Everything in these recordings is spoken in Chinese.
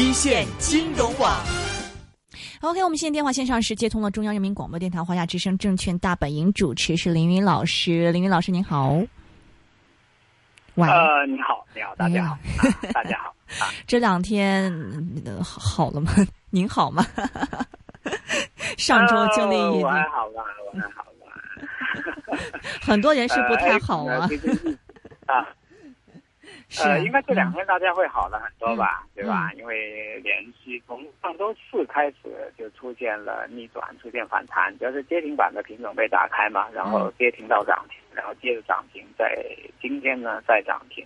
一线金融网。OK，我们现在电话线上是接通了中央人民广播电台华夏之声证券大本营主持是林云老师，林云老师您好。喂，呃，你好，你好，大家好，啊大家好。啊，这两天呃好好了吗？您好吗？上周经历呃一我还好吧，我还好吧。很多人是不太好呃啊，哎啊，是呃，应该这两天大家会好了很多吧，嗯对吧？因为连续从上周四开始就出现了逆转，出现反弹，主要是跌停板的品种被打开嘛，然嗯后跌停到涨停，然后接着涨停，在今天呢再涨停。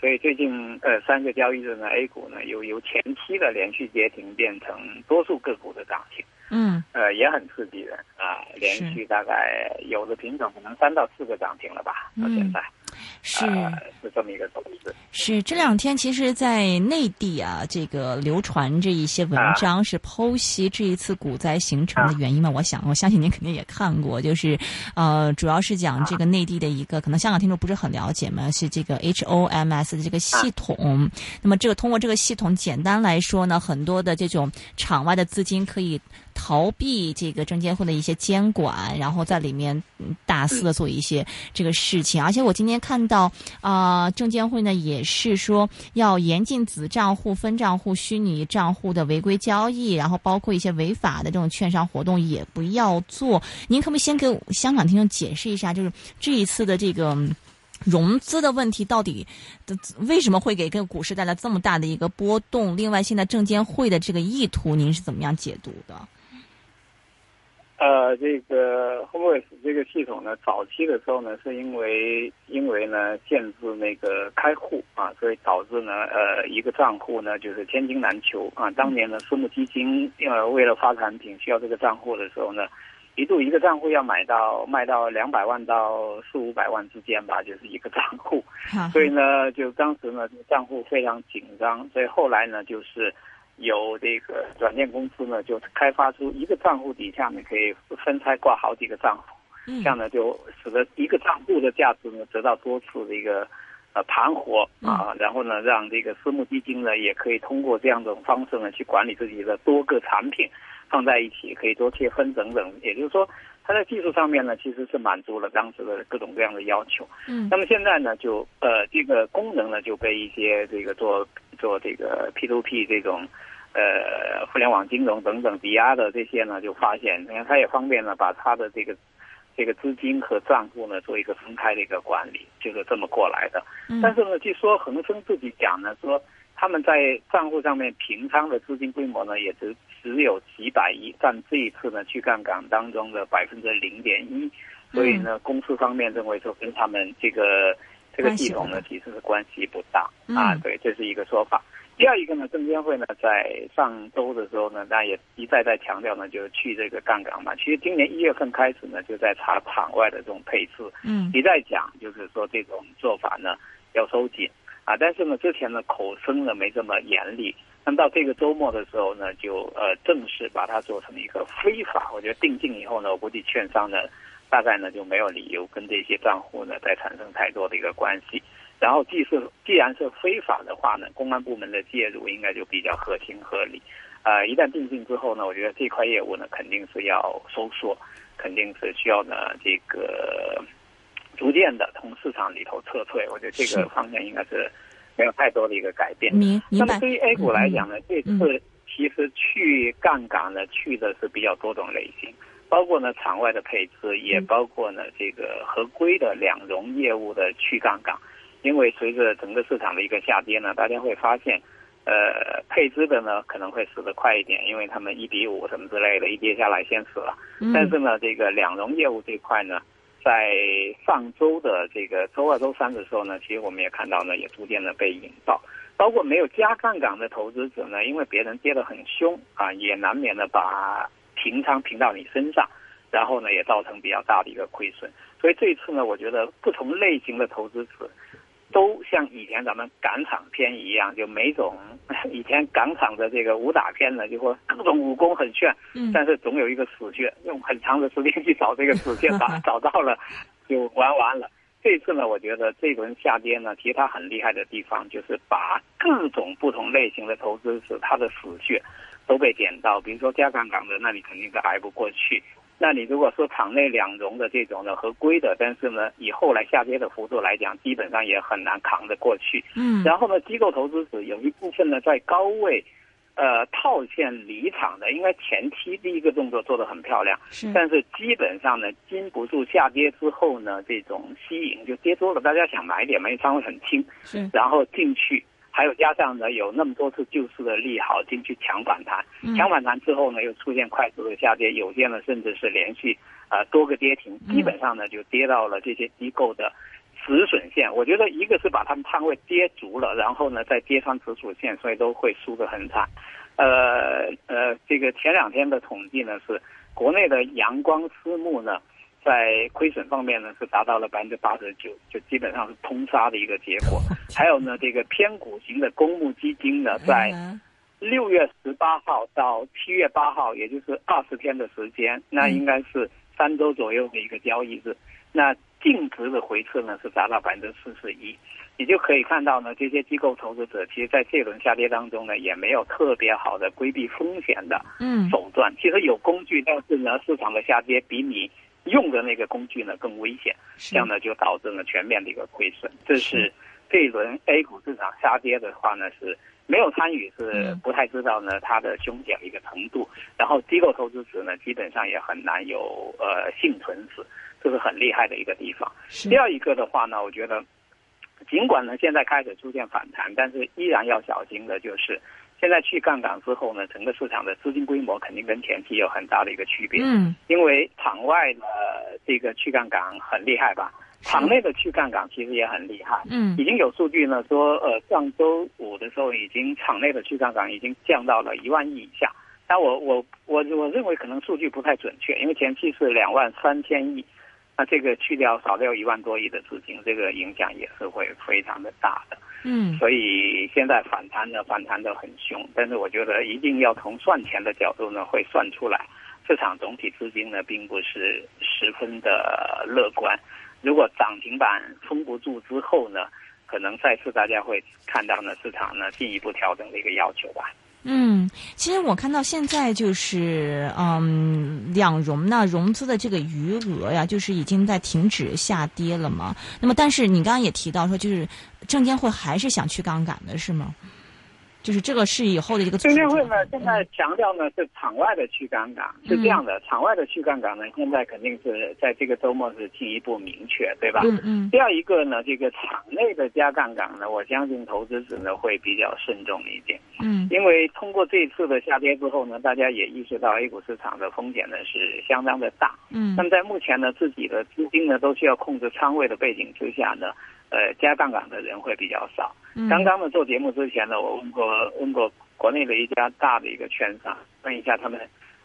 所以最近呃三个交易日呢，A 股呢由由前期的连续跌停变成多数个股的涨停。嗯呃，也很刺激人啊，连续大概有的品种可能三到四个涨停了吧，到现在、嗯是。呃是这么一个走势。是这两天，其实，在内地啊，这个流传着一些文章，是剖析这一次股灾形成的原因嘛。我想，我相信您肯定也看过，就是，呃，主要是讲这个内地的一个，可能香港听众不是很了解嘛，是这个 HOMS 的这个系统。那么，这个通过这个系统，简单来说呢，很多的这种场外的资金可以逃避这个证监会的一些监管，然后在里面大肆的做一些这个事情。而且我今天看到啊、证监会呢也是说要严禁子账户、分账户、虚拟账户的违规交易，然后包括一些违法的这种券商活动也不要做。您可不可以先给香港听众解释一下，就是这一次的这个？融资的问题到底的为什么会给这个股市带来这么大的一个波动？另外，现在证监会的这个意图，您是怎么样解读的？呃，这个 HomeWays 这个系统呢，早期的时候呢，是因为因为呢限制那个开户啊，所以导致呢呃一个账户呢就是千金难求啊。当年呢私募基金呃为了发产品需要这个账户的时候呢，一度一个账户要买到卖到两百万到四五百万之间吧，就是一个账户。所以呢，就当时呢，这个账户非常紧张，所以后来呢，就是有这个软件公司呢，就开发出一个账户底下呢，可以分拆挂好几个账户，嗯这样呢，就使得一个账户的价值呢得到多次的一个呃盘活啊，然后呢，让这个私募基金呢也可以通过这样一种方式呢去管理自己的多个产品放在一起，可以多切分等等，也就是说。它在技术上面呢，其实是满足了当时的各种各样的要求。嗯那么现在呢，就呃这个功能呢就被一些这个做做这个 P to P 这种呃互联网金融等等抵押的这些呢，就发现，你看它也方便呢把它的这个这个资金和账户呢做一个分开的一个管理，就是这么过来的。嗯但是呢，据说恒生自己讲呢，说他们在账户上面平仓的资金规模呢，也只只有几百亿，占这一次呢去杠杆当中的百分之零点一。所以呢，公司方面认为说跟他们这个这个系统呢其实是关系不大啊，对，这是一个说法。第二一个呢，证监会呢在上周的时候呢，那也一再再强调呢，就是去这个杠杆嘛。其实今年一月份开始呢，就在查场外的这种配置，嗯一再讲就是说这种做法呢要收紧啊，但是呢之前呢口声呢没这么严厉，那么到这个周末的时候呢，就呃正式把它做成一个非法。我觉得定性以后呢，我估计券商呢大概呢就没有理由跟这些账户呢再产生太多的一个关系。然后既是既然是非法的话呢，公安部门的介入应该就比较合情合理。呃，一旦定性之后呢，我觉得这块业务呢肯定是要收缩，肯定是需要呢这个逐渐的从市场里头撤退。我觉得这个方向应该是没有太多的一个改变。那么对于 A 股来讲呢，这次其实去杠杆呢去的是比较多种类型。包括呢场外的配资，也包括呢这个合规的两融业务的去杠杆，因为随着整个市场的一个下跌呢，大家会发现，呃，配资的呢可能会死得快一点，因为他们一比五什么之类的，一跌下来先死了。嗯但是呢，这个两融业务这块呢，在上周的这个周二、周三的时候呢，其实我们也看到呢，也逐渐的被引爆。包括没有加杠杆的投资者呢，因为别人跌得很凶啊，也难免的把平仓平到你身上，然后呢也造成比较大的一个亏损。所以这一次呢，我觉得不同类型的投资者都像以前咱们港场片一样，就每种 以前港场的这个武打片呢，就说各种武功很炫，嗯但是总有一个死穴，用很长的时间去找这个死穴，找 找到了就玩完了。这一次呢，我觉得这轮下跌呢，其实它很厉害的地方就是把各种不同类型的投资者它的死穴都被点到。比如说加杠杆的，那你肯定是挨不过去。那你如果说场内两融的这种的合规的，但是呢，以后来下跌的幅度来讲，基本上也很难扛得过去。嗯。然后呢，机构投资者有一部分呢在高位。呃，套现离场的，应该前期第一个动作做得很漂亮，是，但是基本上呢，经不住下跌之后呢，这种吸引就跌多了，大家想买点嘛，因为仓位很轻，是，然后进去，还有加上呢，有那么多次救市的利好进去抢反弹，抢反弹之后呢，又出现快速的下跌，有些呢甚至是连续啊多个跌停，基本上呢就跌到了这些机构的。止损线，我觉得一个是把他们仓位跌足了，然后呢再跌穿止损线，所以都会输得很惨。呃呃，这个前两天的统计呢是，国内的阳光私募呢，在亏损方面呢是达到了百分之八十九，就基本上是通杀的一个结果。还有呢，这个偏股型的公募基金呢，在六月十八号到七月八号，也就是二十天的时间，那应该是三周左右的一个交易日，那。净值的回撤呢是达到百分之四十一，你就可以看到呢，这些机构投资者其实在这轮下跌当中呢，也没有特别好的规避风险的手段。其实有工具，但是呢，市场的下跌比你用的那个工具呢更危险，这样呢就导致了全面的一个亏损。这是这一轮 A 股市场下跌的话呢，是没有参与是不太知道呢它的凶险的一个程度。然后机构投资者呢，基本上也很难有呃幸存者。这是很厉害的一个地方。第二一个的话呢，我觉得，尽管呢现在开始出现反弹，但是依然要小心的就是，现在去杠杆之后呢，整个市场的资金规模肯定跟前期有很大的一个区别。嗯。因为场外的这个去杠杆很厉害吧，场内的去杠杆其实也很厉害。嗯。已经有数据呢说，呃，上周五的时候已经场内的去杠杆已经降到了一万亿以下。但我我我我认为可能数据不太准确，因为前期是两万三千亿。那这个去掉少掉一万多亿的资金，这个影响也是会非常的大的。嗯，所以现在反弹呢，反弹的很凶，但是我觉得一定要从算钱的角度呢，会算出来，市场总体资金呢，并不是十分的乐观。如果涨停板封不住之后呢，可能再次大家会看到呢，市场呢进一步调整的一个要求吧。嗯，其实我看到现在就是，嗯，两融呢融资的这个余额呀，就是已经在停止下跌了嘛。那么，但是你刚刚也提到说，就是证监会还是想去杠杆的，是吗？就是这个是以后的一个。证监会呢，现在强调呢是场外的去杠杆，是这样的，场外的去杠杆呢，现在肯定是在这个周末是进一步明确，对吧？嗯嗯。第二一个呢，这个场内的加杠杆呢，我相信投资者呢会比较慎重一点。嗯。因为通过这一次的下跌之后呢，大家也意识到 A 股市场的风险呢是相当的大。嗯。那么在目前呢，自己的资金呢都需要控制仓位的背景之下呢。呃，加杠杆的人会比较少。刚刚呢，做节目之前呢，我问过问过国内的一家大的一个券商，问一下他们，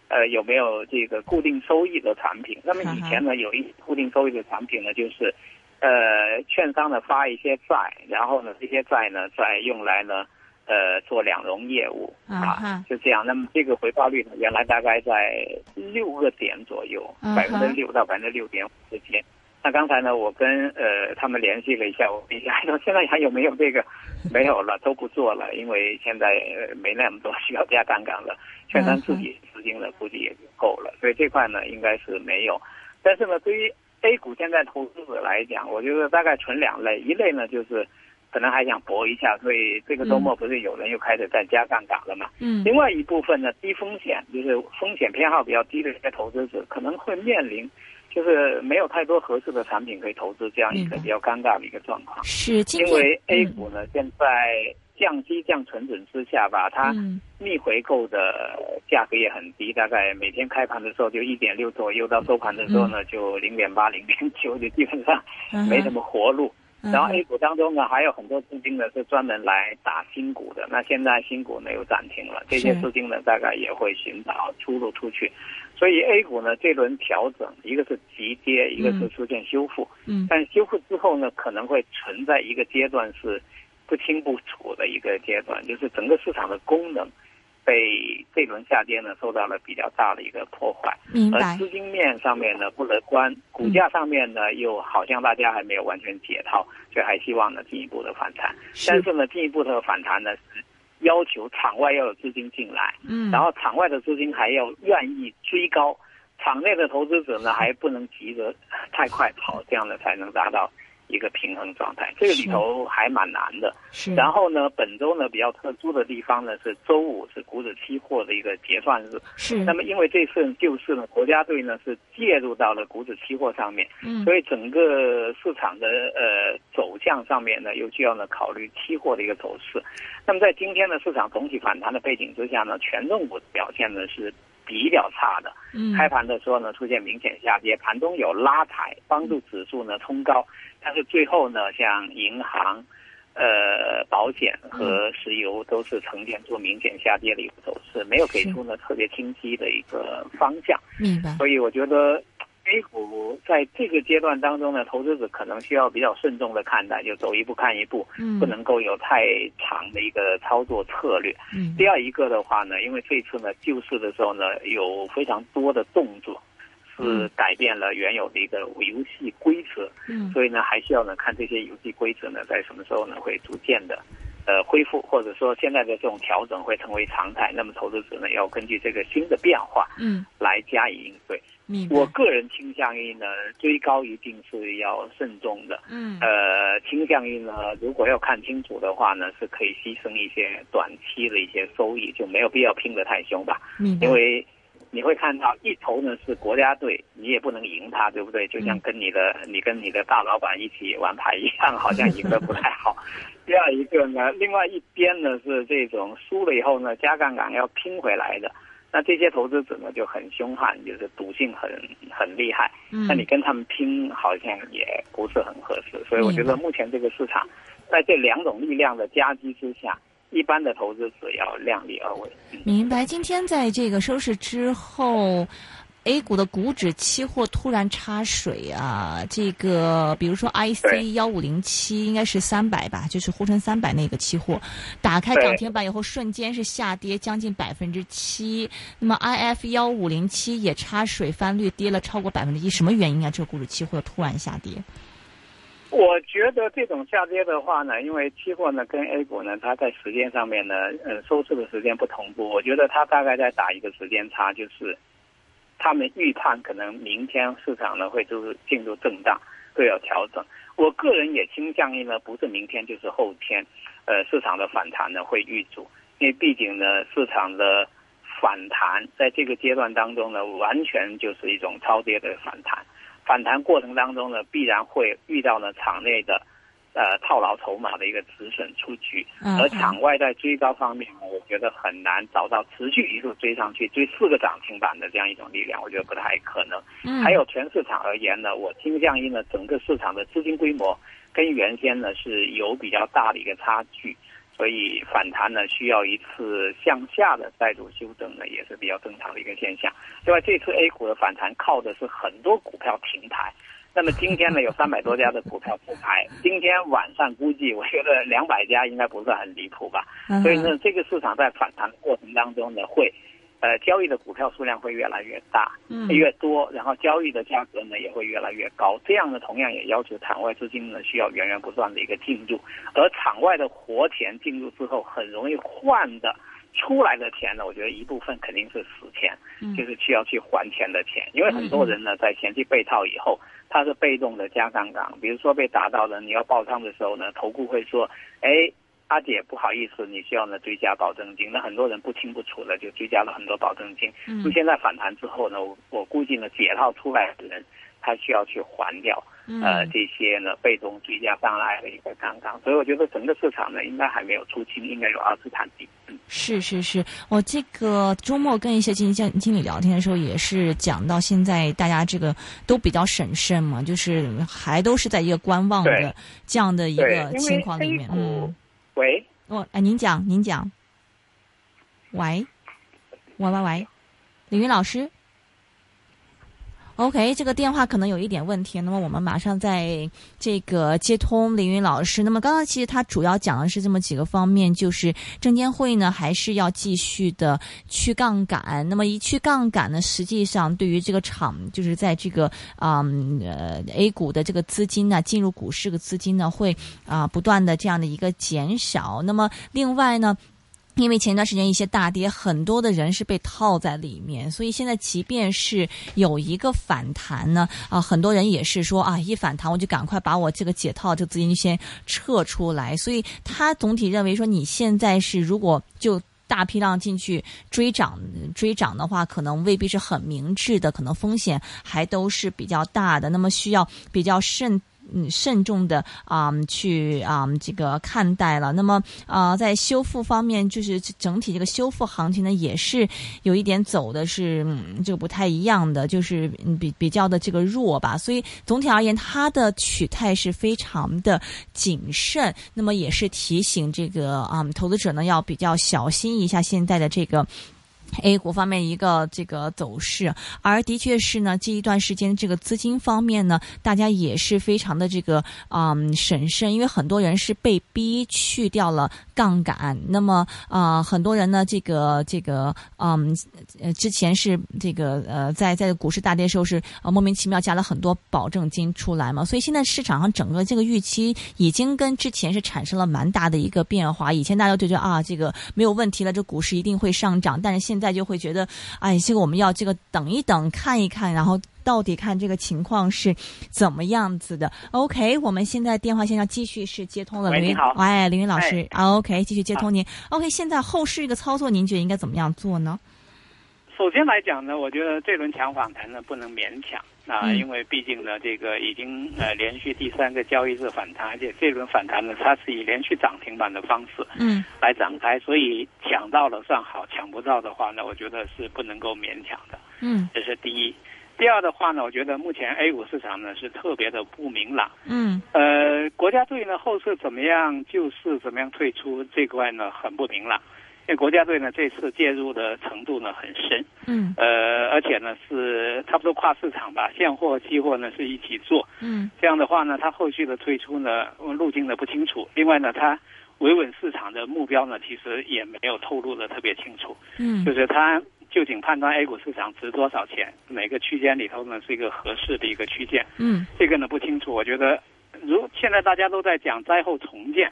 呃，有没有这个固定收益的产品？那么以前呢，有一固定收益的产品呢，就是，呃，券商呢发一些债，然后呢，这些债呢再用来呢，呃，做两融业务啊，就这样。那么这个回报率呢，原来大概在六个点左右，百分之六到百分之六点五之间。那刚才呢，我跟呃他们联系了一下，我一下说现在还有没有这个？没有了，都不做了，因为现在呃没那么多需要加杠杆了，券商自己资金呢估计也就够了，所以这块呢应该是没有。但是呢，对于 A 股现在投资者来讲，我觉得大概存两类，一类呢就是可能还想搏一下，所以这个周末不是有人又开始在加杠杆了嘛？嗯。另外一部分呢，低风险就是风险偏好比较低的一些投资者，可能会面临。就是没有太多合适的产品可以投资，这样一个比较尴尬的一个状况。是，因为 A 股呢，现在降息降存准之下吧，它逆回购的价格也很低，大概每天开盘的时候就一点六左右，到收盘的时候呢就零点八、零点九，就基本上没什么活路。然后 A 股当中呢，还有很多资金呢是专门来打新股的。那现在新股呢又暂停了，这些资金呢大概也会寻找出路出去。所以 A 股呢这轮调整，一个是急跌，一个是出现修复。嗯。但修复之后呢，可能会存在一个阶段是不清不楚的一个阶段，就是整个市场的功能被这轮下跌呢受到了比较大的一个破坏，明白。而资金面上面呢不乐观，股价上面呢又好像大家还没有完全解套，所以还希望呢进一步的反弹。但是呢进一步的反弹呢是要求场外要有资金进来，嗯，然后场外的资金还要愿意追高，场内的投资者呢还不能急着太快跑，这样的才能达到。一个平衡状态，这个里头还蛮难的。是。然后呢，本周呢比较特殊的地方呢是周五是股指期货的一个结算日。是。那么因为这次救市呢，国家队呢是介入到了股指期货上面，嗯，所以整个市场的呃走向上面呢又需要呢考虑期货的一个走势。那么在今天的市场总体反弹的背景之下呢，权重股表现呢是比较差的。嗯。开盘的时候呢出现明显下跌，盘中有拉抬，帮助指数呢冲高。但是最后呢，像银行、呃保险和石油都是呈现出明显下跌的一个走势，没有给出呢特别清晰的一个方向。明白。所以我觉得 A 股在这个阶段当中呢，投资者可能需要比较慎重的看待，就走一步看一步，嗯，不能够有太长的一个操作策略。嗯。第二一个的话呢，因为这次呢救市的时候呢，有非常多的动作。是改变了原有的一个游戏规则，嗯，所以呢，还需要呢看这些游戏规则呢，在什么时候呢会逐渐的，呃，恢复，或者说现在的这种调整会成为常态。那么投资者呢，要根据这个新的变化，嗯，来加以应对。我个人倾向于呢，追高一定是要慎重的，嗯，呃，倾向于呢，如果要看清楚的话呢，是可以牺牲一些短期的一些收益，就没有必要拼得太凶吧，嗯，因为。你会看到一头呢是国家队，你也不能赢他，对不对？就像跟你的你跟你的大老板一起玩牌一样，好像赢得不太好。第二一个呢，另外一边呢是这种输了以后呢加杠杆要拼回来的，那这些投资者呢就很凶悍，就是赌性很很厉害。那你跟他们拼好像也不是很合适，所以我觉得目前这个市场在这两种力量的夹击之下。一般的投资者要量力而为。明白。今天在这个收市之后，A 股的股指期货突然插水啊！这个比如说 IC 幺五零七应该是三百吧，就是沪深三百那个期货，打开涨停板以后瞬间是下跌将近百分之七。那么 IF 幺五零七也插水翻绿，跌了超过百分之一。什么原因啊？这个股指期货突然下跌？我觉得这种下跌的话呢，因为期货呢跟 A 股呢，它在时间上面呢，呃，收市的时间不同步。我觉得它大概在打一个时间差，就是他们预判可能明天市场呢会就是进入震荡，会有调整。我个人也倾向于呢，不是明天就是后天，呃，市场的反弹呢会遇阻，因为毕竟呢，市场的反弹在这个阶段当中呢，完全就是一种超跌的反弹。反弹过程当中呢，必然会遇到呢场内的，呃套牢筹码的一个止损出局，而场外在追高方面，我觉得很难找到持续一路追上去追四个涨停板的这样一种力量，我觉得不太可能。还有全市场而言呢，我倾向于呢整个市场的资金规模跟原先呢是有比较大的一个差距。所以反弹呢，需要一次向下的再度修正呢，也是比较正常的一个现象。另外，这次 A 股的反弹靠的是很多股票停牌，那么今天呢，有三百多家的股票复牌。今天晚上估计，我觉得两百家应该不是很离谱吧。所以呢，这个市场在反弹的过程当中呢，会。呃，交易的股票数量会越来越大，嗯，越多，然后交易的价格呢也会越来越高。这样呢，同样也要求场外资金呢需要源源不断的一个进入，而场外的活钱进入之后，很容易换的出来的钱呢，我觉得一部分肯定是死钱，嗯就是需要去还钱的钱。因为很多人呢在前期被套以后，他是被动的加杠杆，比如说被打到了你要爆仓的时候呢，投顾会说，哎。阿姐，不好意思，你需要呢追加保证金。那很多人不清不楚的就追加了很多保证金。嗯。那现在反弹之后呢，我我估计呢解套出来的人，他需要去还掉呃这些呢被动追加上来的一个杠杆。所以我觉得整个市场呢应该还没有出清，应该有二次探底。嗯。是是是，我这个周末跟一些基金经经理聊天的时候，也是讲到现在大家这个都比较审慎嘛，就是还都是在一个观望的这样的一个情况里面。嗯。喂，哦，哎，您讲，您讲。喂，喂喂喂，李云老师，OK，这个电话可能有一点问题，那么我们马上在这个接通凌云老师。那么刚刚其实他主要讲的是这么几个方面，就是证监会呢还是要继续的去杠杆。那么一去杠杆呢，实际上对于这个厂，就是在这个啊呃 A 股的这个资金呢，进入股市的资金呢，会啊不断的这样的一个减少。那么另外呢？因为前段时间一些大跌，很多的人是被套在里面，所以现在即便是有一个反弹呢，啊，很多人也是说啊，一反弹我就赶快把我这个解套这资金先撤出来。所以他总体认为说，你现在是如果就大批量进去追涨追涨的话，可能未必是很明智的，可能风险还都是比较大的，那么需要比较慎。嗯，慎重的啊，去啊，这个看待了。那么啊，在修复方面，就是整体这个修复行情呢，也是有一点走的是嗯、就不太一样的，就是比比较的这个弱吧。所以总体而言，它的取态是非常的谨慎。那么也是提醒这个啊，投资者呢要比较小心一下现在的这个。A 股方面一个这个走势，而的确是呢，这一段时间这个资金方面呢，大家也是非常的这个嗯审慎，因为很多人是被逼去掉了杠杆。那么啊，很多人呢，这个这个嗯呃，之前是这个呃，在在股市大跌时候是呃莫名其妙加了很多保证金出来嘛，所以现在市场上整个这个预期已经跟之前是产生了蛮大的一个变化。以前大家都觉得啊，这个没有问题了，这股市一定会上涨，但是现在。就会觉得，哎，这个我们要这个等一等，看一看，然后到底看这个情况是怎么样子的。OK，我们现在电话线上继续是接通了。喂，你好，哎，林云老师。OK，继续接通您。OK，现在后市一个操作，您觉得应该怎么样做呢？首先来讲呢，我觉得这轮强反弹呢不能勉强啊，因为毕竟呢这个已经呃连续第三个交易日反弹，而且这轮反弹呢它是以连续涨停板的方式嗯。来展开，所以抢到了算好，抢不到的话呢，我觉得是不能够勉强的嗯，这是第一。第二的话呢，我觉得目前 A 股市场呢是特别的不明朗。嗯。呃国家队呢后市怎么样，救市怎么样退出这块呢很不明朗。因为国家队呢这次介入的程度呢很深，嗯，呃，而且呢是差不多跨市场吧，现货、期货呢是一起做，嗯，这样的话呢，它后续的推出呢路径呢不清楚。另外呢，它维稳市场的目标呢其实也没有透露的特别清楚，嗯，就是它究竟判断 A 股市场值多少钱，哪个区间里头呢是一个合适的一个区间，嗯，这个呢不清楚。我觉得如现在大家都在讲灾后重建。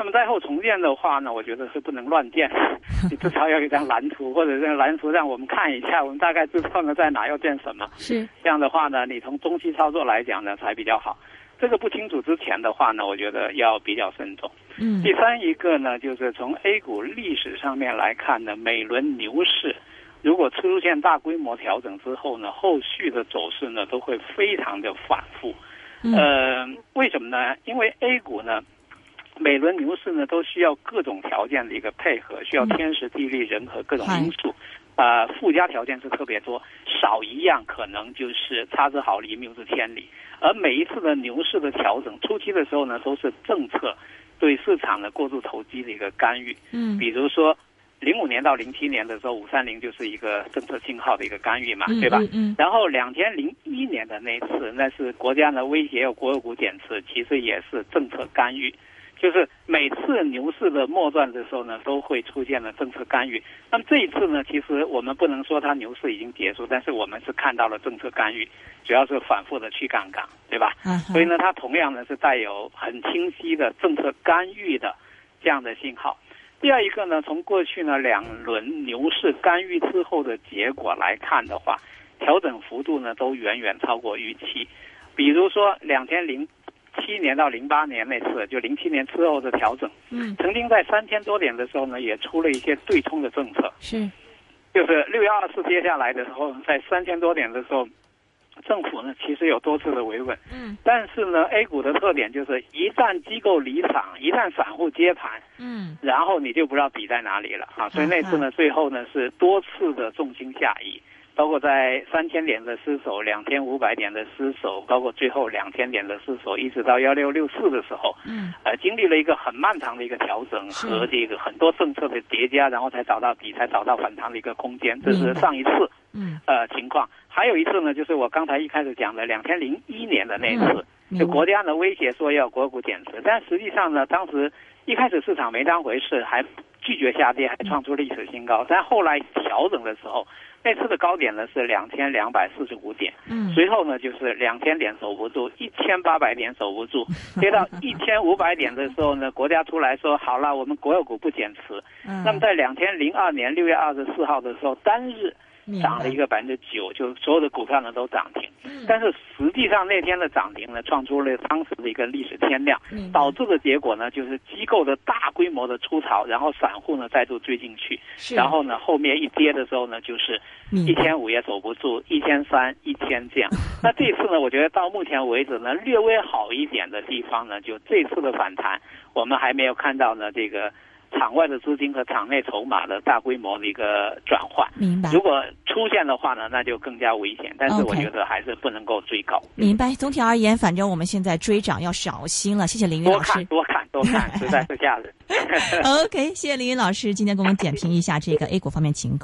那么灾后重建的话呢，我觉得是不能乱建，你至少要有一张蓝图，或者这个蓝图让我们看一下，我们大概知道呢在哪要建什么。是这样的话呢，你从中期操作来讲呢才比较好。这个不清楚之前的话呢，我觉得要比较慎重。嗯。第三一个呢，就是从 A 股历史上面来看呢，每轮牛市如果出现大规模调整之后呢，后续的走势呢都会非常的反复。呃，为什么呢？因为 A 股呢。每轮牛市呢，都需要各种条件的一个配合，需要天时地利人和各种因素，啊，附加条件是特别多，少一样可能就是差之毫厘，谬之千里。而每一次的牛市的调整，初期的时候呢，都是政策对市场的过度投机的一个干预。嗯，比如说零五年到零七年的时候，五三零就是一个政策信号的一个干预嘛，对吧？嗯。然后两千零一年的那次，那是国家的威胁，有国有股减持，其实也是政策干预。就是每次牛市的末段的时候呢，都会出现了政策干预。那么这一次呢，其实我们不能说它牛市已经结束，但是我们是看到了政策干预，主要是反复的去杠杆，对吧？嗯所以呢，它同样呢是带有很清晰的政策干预的这样的信号。第二一个呢，从过去呢两轮牛市干预之后的结果来看的话，调整幅度呢都远远超过预期。比如说两千零。七年到零八年那次，就零七年之后的调整，嗯，曾经在三千多点的时候呢，也出了一些对冲的政策，是，就是六月二四接下来的时候，在三千多点的时候，政府呢其实有多次的维稳，嗯，但是呢，A 股的特点就是一旦机构离场，一旦散户接盘，嗯，然后你就不知道底在哪里了。啊，所以那次呢，最后呢是多次的重心下移。包括在三千点的失守，两千五百点的失守，包括最后两千点的失守，一直到幺六六四的时候，嗯，呃，经历了一个很漫长的一个调整和这个很多政策的叠加，然后才找到底，才找到反弹的一个空间。这是上一次，嗯，呃，情况。还有一次呢，就是我刚才一开始讲的两千零一年的那次，就国家呢威胁说要国股减持，但实际上呢，当时一开始市场没当回事，还拒绝下跌，还创出历史新高。但后来调整的时候，那次的高点呢是两千两百四十五点，嗯，随后呢就是两千点守不住，一千八百点守不住，跌到一千五百点的时候呢，国家出来说好了，我们国有股不减持。嗯。那么在两千零二年六月二十四号的时候，单日涨了一个百分之九，就所有的股票呢都涨停。但是实际上那天的涨停呢，创出了当时的一个历史天量，导致的结果呢，就是机构的大规模的出逃，然后散户呢再度追进去，然后呢后面一跌的时候呢，就是一千五也守不住，一千三、一千这样。那这次呢，我觉得到目前为止呢，略微好一点的地方呢，就这次的反弹，我们还没有看到呢这个场外的资金和场内筹码的大规模的一个转换。明白如果出现的话呢，那就更加危险。但是我觉得还是不能够追高，明白。总体而言，反正我们现在追涨要小心了。谢谢林云老师看。多看多看，实在是吓人。OK，谢谢林云老师今天给我们点评一下这个 A 股方面情况。